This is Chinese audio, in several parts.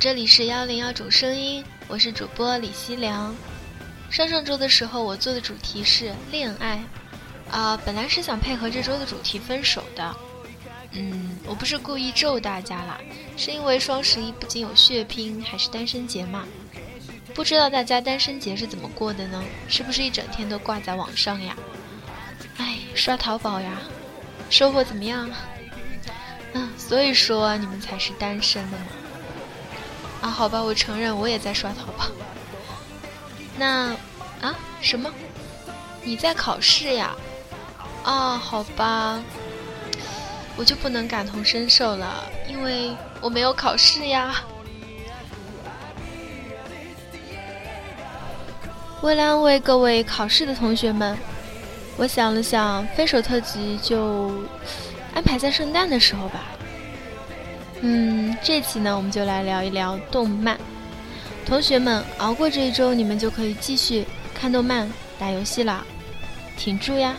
这里是幺零幺种声音，我是主播李西良。上上周的时候，我做的主题是恋爱，啊，本来是想配合这周的主题分手的。嗯，我不是故意咒大家啦，是因为双十一不仅有血拼，还是单身节嘛。不知道大家单身节是怎么过的呢？是不是一整天都挂在网上呀？哎，刷淘宝呀，收获怎么样？嗯，所以说你们才是单身的嘛。啊，好吧，我承认我也在刷淘宝。那，啊，什么？你在考试呀？啊，好吧。我就不能感同身受了，因为我没有考试呀。为了安慰各位考试的同学们，我想了想，分手特辑就安排在圣诞的时候吧。嗯，这期呢，我们就来聊一聊动漫。同学们，熬过这一周，你们就可以继续看动漫、打游戏了，挺住呀！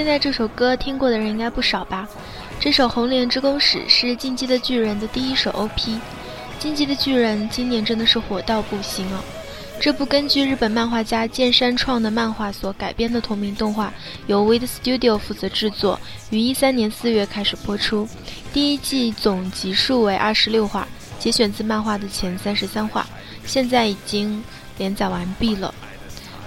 现在这首歌听过的人应该不少吧？这首《红莲之弓使》是《进击的巨人》的第一首 OP，《进击的巨人》今年真的是火到不行啊！这部根据日本漫画家剑山创的漫画所改编的同名动画，由 w i t Studio 负责制作，于一三年四月开始播出。第一季总集数为二十六话，节选自漫画的前三十三话，现在已经连载完毕了。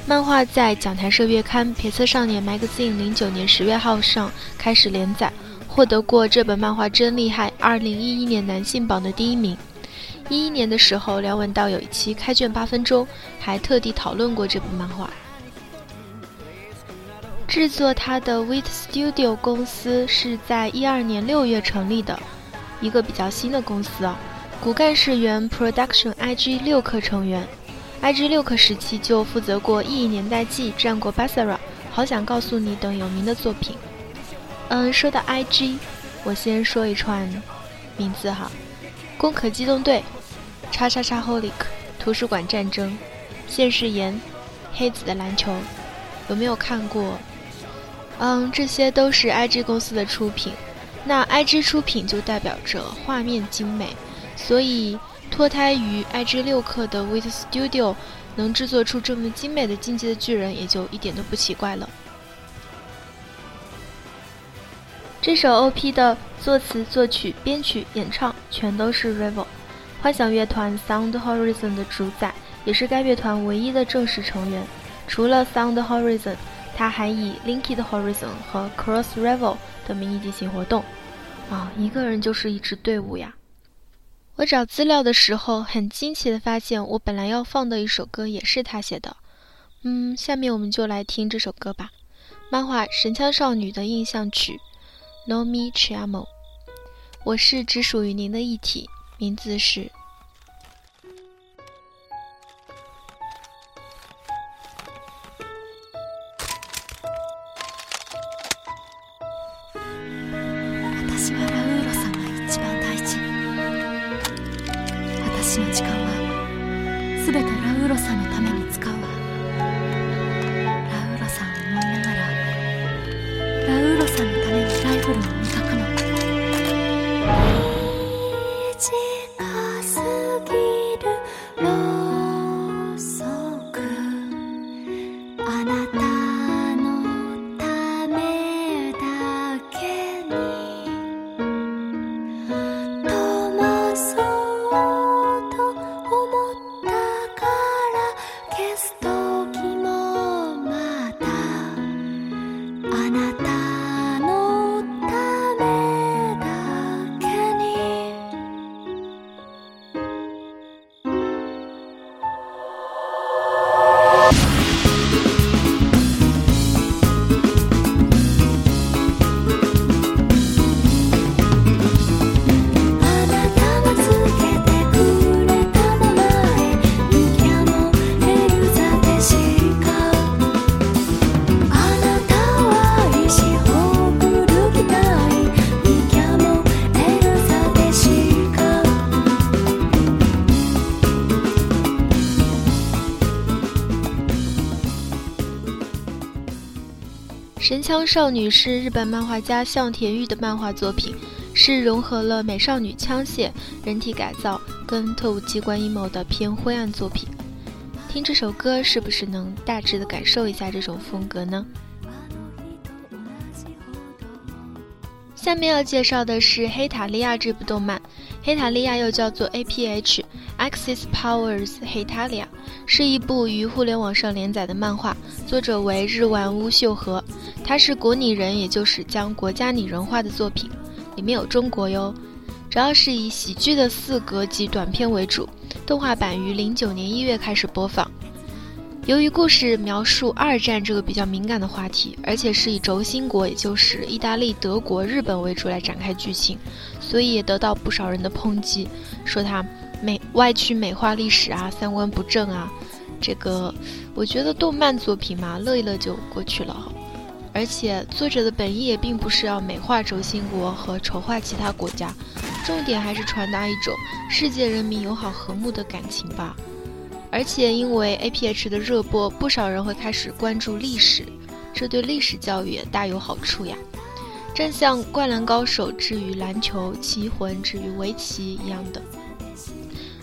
漫画在讲谈社月刊《撇色少年 Magazine》零九年十月号上开始连载，获得过这本漫画真厉害二零一一年男性榜的第一名。一一年的时候，梁文道有一期开卷八分钟，还特地讨论过这部漫画。制作它的 Wit Studio 公司是在一二年六月成立的，一个比较新的公司啊。骨干是原 Production IG 六课成员。I.G. 六课时期就负责过《异年代记》《战国 Basara》《好想告诉你》等有名的作品。嗯，说到 I.G.，我先说一串名字哈：攻壳机动队、叉叉叉 Holic、图书馆战争、现世言、黑子的篮球，有没有看过？嗯，这些都是 I.G. 公司的出品。那 I.G. 出品就代表着画面精美，所以。脱胎于 IG 六氪的 Wit Studio 能制作出这么精美的进击的巨人，也就一点都不奇怪了。这首 OP 的作词、作曲、编曲、演唱全都是 Revo，幻想乐团 Sound Horizon 的主宰，也是该乐团唯一的正式成员。除了 Sound Horizon，他还以 Linked Horizon 和 Cross Revo 的名义进行活动。啊，一个人就是一支队伍呀！我找资料的时候，很惊奇的发现，我本来要放的一首歌也是他写的。嗯，下面我们就来听这首歌吧，漫画《神枪少女》的印象曲《No Me Chiamo》。我是只属于您的一体，名字是。私の時間は全てラウーロさんのために使おう。枪少女是日本漫画家向田玉的漫画作品，是融合了美少女枪械、人体改造跟特务机关阴谋的偏灰暗作品。听这首歌，是不是能大致的感受一下这种风格呢？下面要介绍的是《黑塔利亚》这部动漫，《黑塔利亚》又叫做 APH A.P.H.Axis Powers Hetalia，是一部于互联网上连载的漫画，作者为日丸屋秀和，它是国拟人，也就是将国家拟人化的作品，里面有中国哟。主要是以喜剧的四格及短片为主，动画版于零九年一月开始播放。由于故事描述二战这个比较敏感的话题，而且是以轴心国，也就是意大利、德国、日本为主来展开剧情，所以也得到不少人的抨击，说它美歪曲美化历史啊，三观不正啊。这个我觉得动漫作品嘛，乐一乐就过去了。而且作者的本意也并不是要美化轴心国和丑化其他国家，重点还是传达一种世界人民友好和睦的感情吧。而且因为 A P H 的热播，不少人会开始关注历史，这对历史教育也大有好处呀。正像《灌篮高手》之于篮球，《棋魂》之于围棋一样的。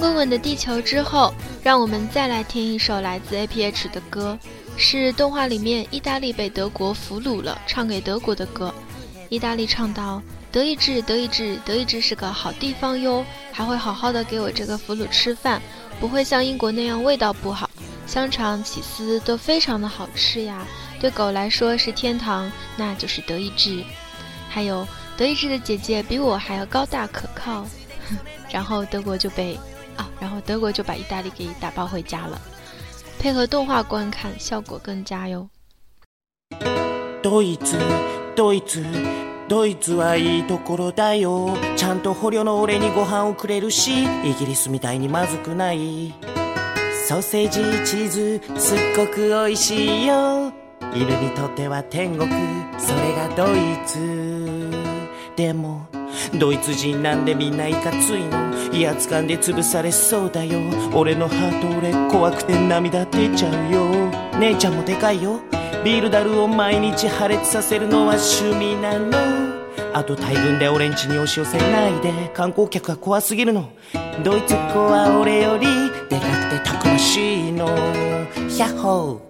滚滚的地球之后，让我们再来听一首来自 A.P.H 的歌，是动画里面意大利被德国俘虏了，唱给德国的歌。意大利唱道：“德意志，德意志，德意志是个好地方哟，还会好好的给我这个俘虏吃饭，不会像英国那样味道不好，香肠、起司都非常的好吃呀。对狗来说是天堂，那就是德意志。还有德意志的姐姐比我还要高大可靠。”然后德国就被啊，然后德国就把意大利给打包回家了。配合动画观看，效果更佳哟。ドイツドイツドイツはいいところだよちゃんと捕虜の俺にご飯をくれるしイギリスみたいにまずくないソーセージチーズすっごく美味しいよ犬にとっては天国それがドイツでもドイツ人なんでみんないかついの。威圧感で潰されそうだよ。俺のハート俺怖くて涙出ちゃうよ。姉ちゃんもでかいよ。ビールダルを毎日破裂させるのは趣味なの。あと大群で俺ん家に押し寄せないで。観光客が怖すぎるの。ドイツっ子は俺よりでかくてたくましいの。ヤッホー。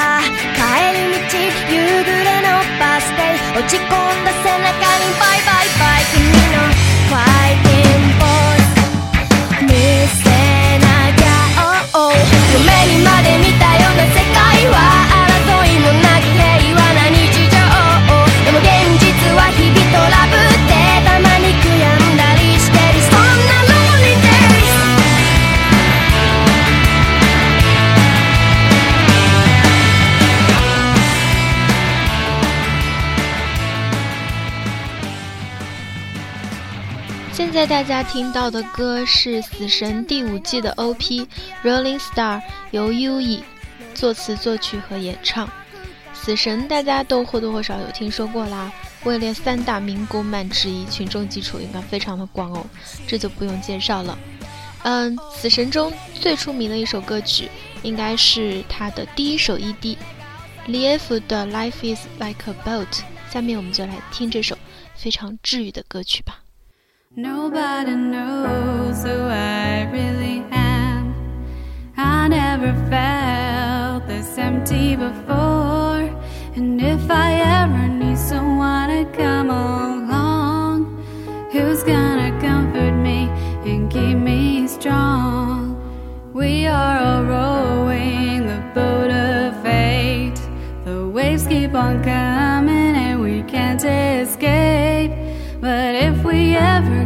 帰り道夕暮れのバス停落ち込んだ背中にバイバイバイ君のファイト。大家听到的歌是《死神》第五季的 OP《Rolling Star》，由 U.E 作词、作曲和演唱。《死神》大家都或多或少有听说过啦，位列三大民工漫之一，群众基础应该非常的广哦，这就不用介绍了。嗯，《死神》中最出名的一首歌曲应该是他的第一首 ED，李艾夫的《Life Is Like a Boat》。下面我们就来听这首非常治愈的歌曲吧。Nobody knows who I really am. I never felt this empty before. And if I ever need someone to come along, who's gonna comfort me and keep me strong? We are all rowing the boat of fate. The waves keep on coming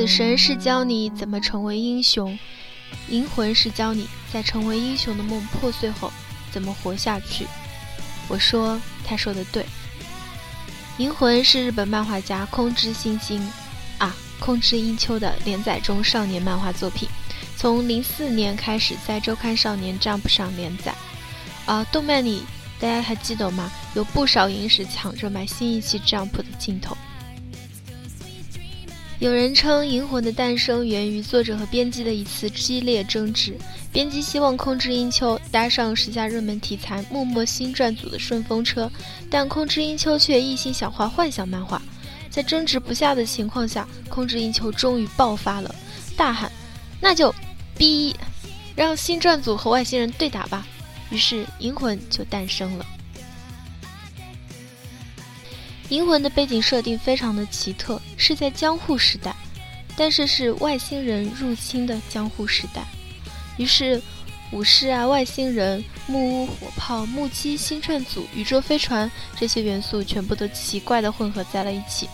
死神是教你怎么成为英雄，银魂是教你在成为英雄的梦破碎后怎么活下去。我说，他说的对。银魂是日本漫画家空知新星啊，空知英秋的连载中少年漫画作品，从零四年开始在周刊少年 Jump 上连载。啊，动漫里大家还记得吗？有不少影史抢着买新一期 Jump 的镜头。有人称《银魂》的诞生源于作者和编辑的一次激烈争执。编辑希望空知英秋搭上时下热门题材幕末新传组的顺风车，但空知英秋却一心想画幻想漫画。在争执不下的情况下，空知英秋终于爆发了，大喊：“那就逼，让新传组和外星人对打吧！”于是《银魂》就诞生了。《银魂》的背景设定非常的奇特，是在江户时代，但是是外星人入侵的江户时代。于是，武士啊、外星人、木屋、火炮、木屐、星战组、宇宙飞船这些元素全部都奇怪的混合在了一起。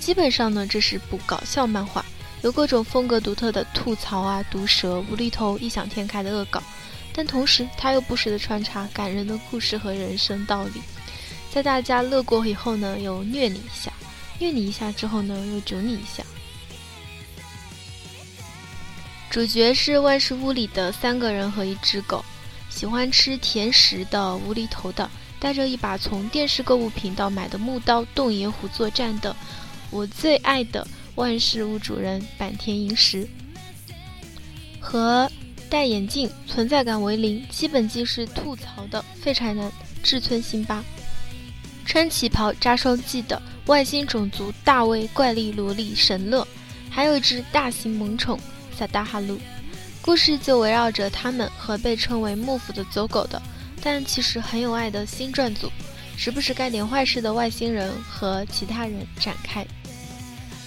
基本上呢，这是部搞笑漫画，有各种风格独特的吐槽啊、毒舌、无厘头、异想天开的恶搞，但同时它又不时的穿插感人的故事和人生道理。在大家乐过以后呢，又虐你一下，虐你一下之后呢，又整你一下。主角是万事屋里的三个人和一只狗，喜欢吃甜食的、无厘头的，带着一把从电视购物频道买的木刀洞爷湖作战的，我最爱的万事屋主人坂田银时，和戴眼镜、存在感为零、基本即是吐槽的废柴男志村辛巴。穿旗袍扎双髻的外星种族大卫怪力萝莉神乐，还有一只大型萌宠萨达哈鲁。故事就围绕着他们和被称为幕府的走狗的，但其实很有爱的星传组，时不时干点坏事的外星人和其他人展开。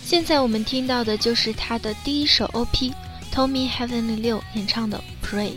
现在我们听到的就是他的第一首 OP，Tommy Heavenly 六演唱的《Pray》。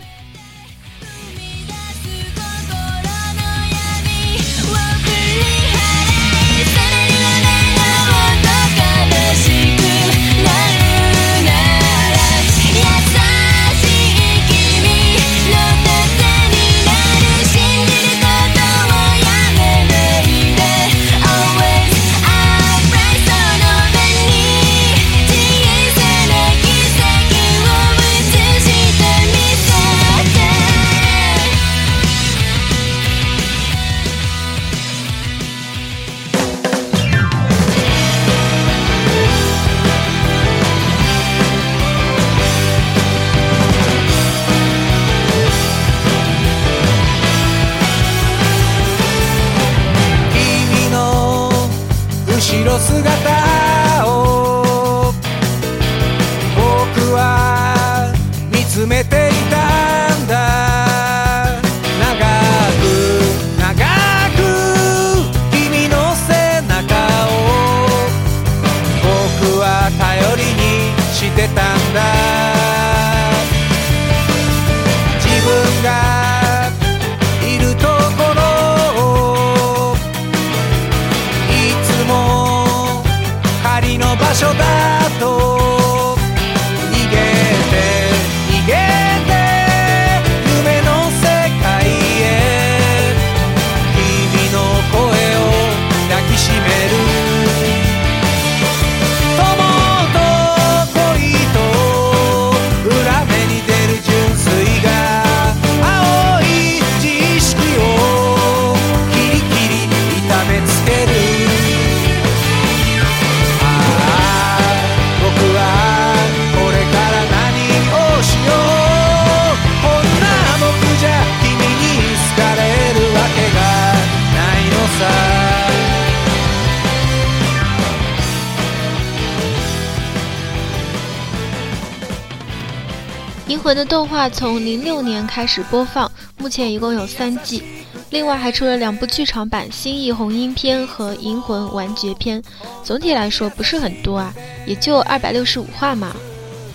魂》的动画从零六年开始播放，目前一共有三季，另外还出了两部剧场版《新义红樱篇》和《银魂完结篇》。总体来说不是很多啊，也就二百六十五话嘛。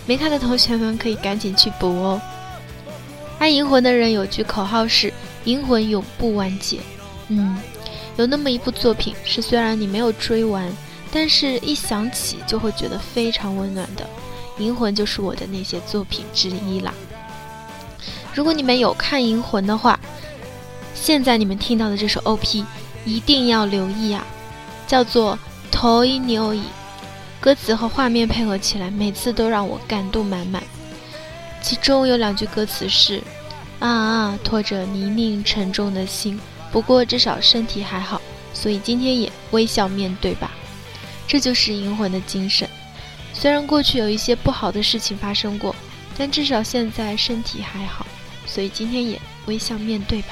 没看的同学们可以赶紧去补哦。爱银魂的人有句口号是“银魂永不完结”。嗯，有那么一部作品是虽然你没有追完，但是一想起就会觉得非常温暖的。银魂就是我的那些作品之一啦。如果你们有看银魂的话，现在你们听到的这首 OP 一定要留意啊，叫做《Toy New》。歌词和画面配合起来，每次都让我感动满满。其中有两句歌词是：“啊啊，拖着泥泞沉重的心，不过至少身体还好，所以今天也微笑面对吧。”这就是银魂的精神。虽然过去有一些不好的事情发生过，但至少现在身体还好，所以今天也微笑面对吧。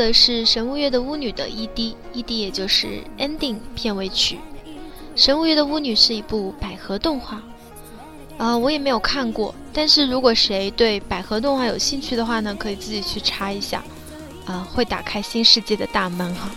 的是神物乐的巫女的 ED，ED 也就是 ending 片尾曲。神物乐的巫女是一部百合动画，啊，我也没有看过。但是如果谁对百合动画有兴趣的话呢，可以自己去查一下，啊，会打开新世界的大门哈。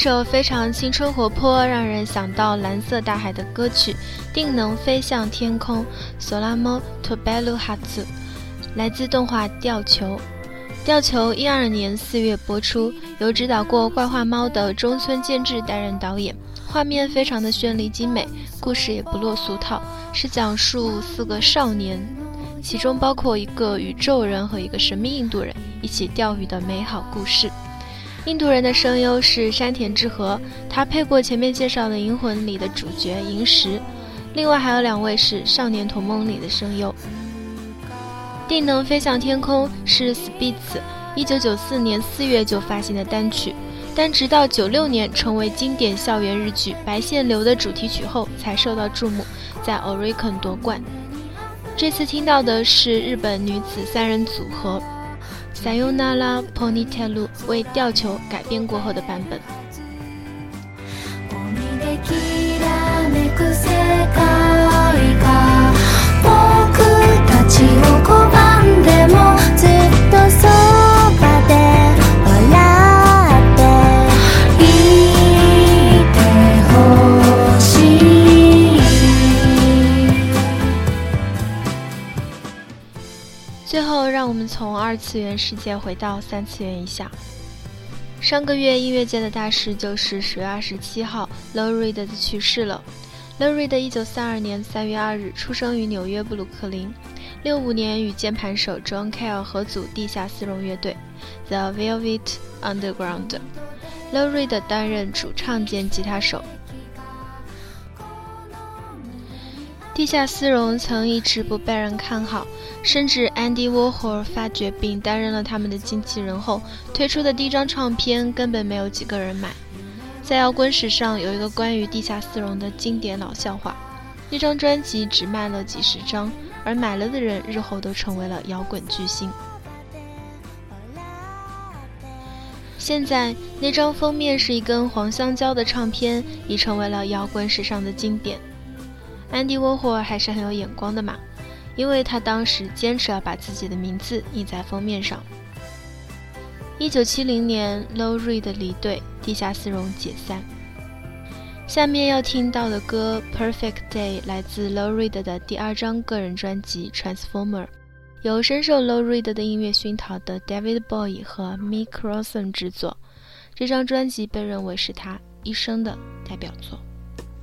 首非常青春活泼，让人想到蓝色大海的歌曲《定能飞向天空》（Solamo Tobelu Hatsu） 来自动画《吊球》。《吊球》一二年四月播出，由指导过《怪画猫》的中村健治担任导演。画面非常的绚丽精美，故事也不落俗套，是讲述四个少年，其中包括一个宇宙人和一个神秘印度人一起钓鱼的美好故事。印度人的声优是山田智和，他配过前面介绍的《银魂》里的主角银石。另外还有两位是《少年同盟》里的声优。《定能飞向天空》是 Spitz 1994年4月就发行的单曲，但直到96年成为经典校园日剧《白线流》的主题曲后才受到注目，在 Oricon 夺冠。这次听到的是日本女子三人组合。Sayonara Ponytail 为吊球改编过后的版本。海できらめく世界が僕たちを拒んでも 从二次元世界回到三次元一下。上个月音乐界的大事就是十月二十七号，Low Reed 的去世了。Low Reed 一九三二年三月二日出生于纽约布鲁克林，六五年与键盘手 John Cale 合组地下丝绒乐队 The Velvet Underground。Low Reed 担任主唱兼吉他手。地下丝绒曾一直不被人看好，甚至 Andy Warhol 发掘并担任了他们的经纪人后，推出的第一张唱片根本没有几个人买。在摇滚史上有一个关于地下丝绒的经典老笑话：一张专辑只卖了几十张，而买了的人日后都成为了摇滚巨星。现在那张封面是一根黄香蕉的唱片，已成为了摇滚史上的经典。安迪沃霍尔还是很有眼光的嘛，因为他当时坚持要把自己的名字印在封面上。一九七零年，Low Reed 离队，地下丝绒解散。下面要听到的歌《Perfect Day》来自 Low Reed 的第二张个人专辑《Transformer》，由深受 Low Reed 的音乐熏陶的 David Bowie 和 Mick Ronson 制作。这张专辑被认为是他一生的代表作。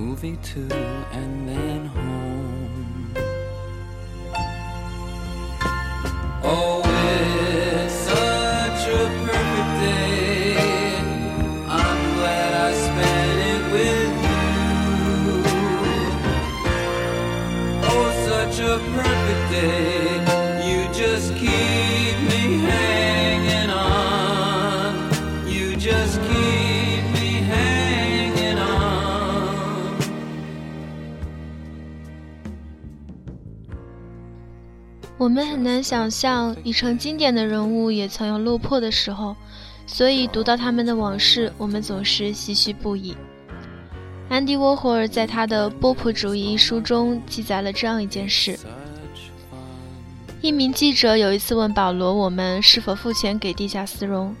Movie too, and then home. Oh, 我们很难想象已成经典的人物也曾有落魄的时候，所以读到他们的往事，我们总是唏嘘不已。安迪沃霍尔在他的《波普主义》一书中记载了这样一件事：一名记者有一次问保罗：“我们是否付钱给地下丝绒？”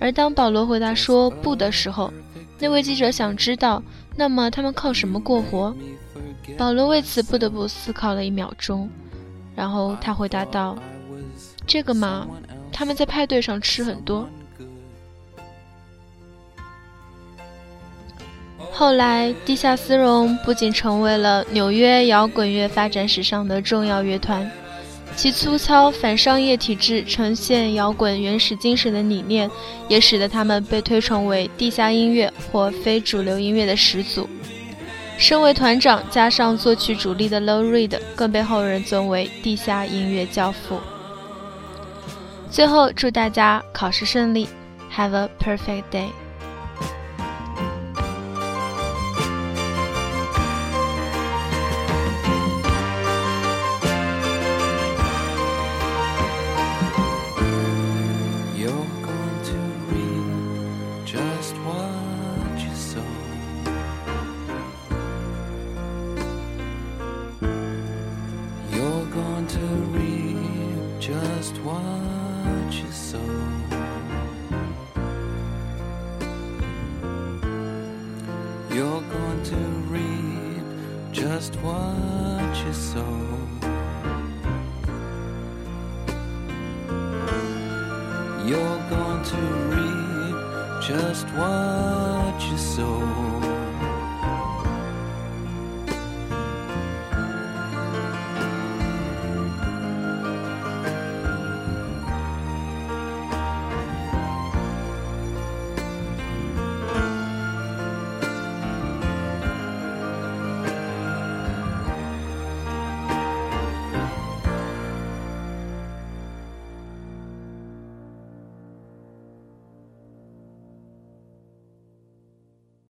而当保罗回答说“不”的时候，那位记者想知道，那么他们靠什么过活？保罗为此不得不思考了一秒钟。然后他回答道：“这个嘛，他们在派对上吃很多。”后来，地下丝绒不仅成为了纽约摇滚乐发展史上的重要乐团，其粗糙反商业体制呈现摇滚原始精神的理念，也使得他们被推崇为地下音乐或非主流音乐的始祖。身为团长加上作曲主力的 Low Reed，更被后人尊为地下音乐教父。最后，祝大家考试顺利，Have a perfect day。soul. You're going to reap just what you sow.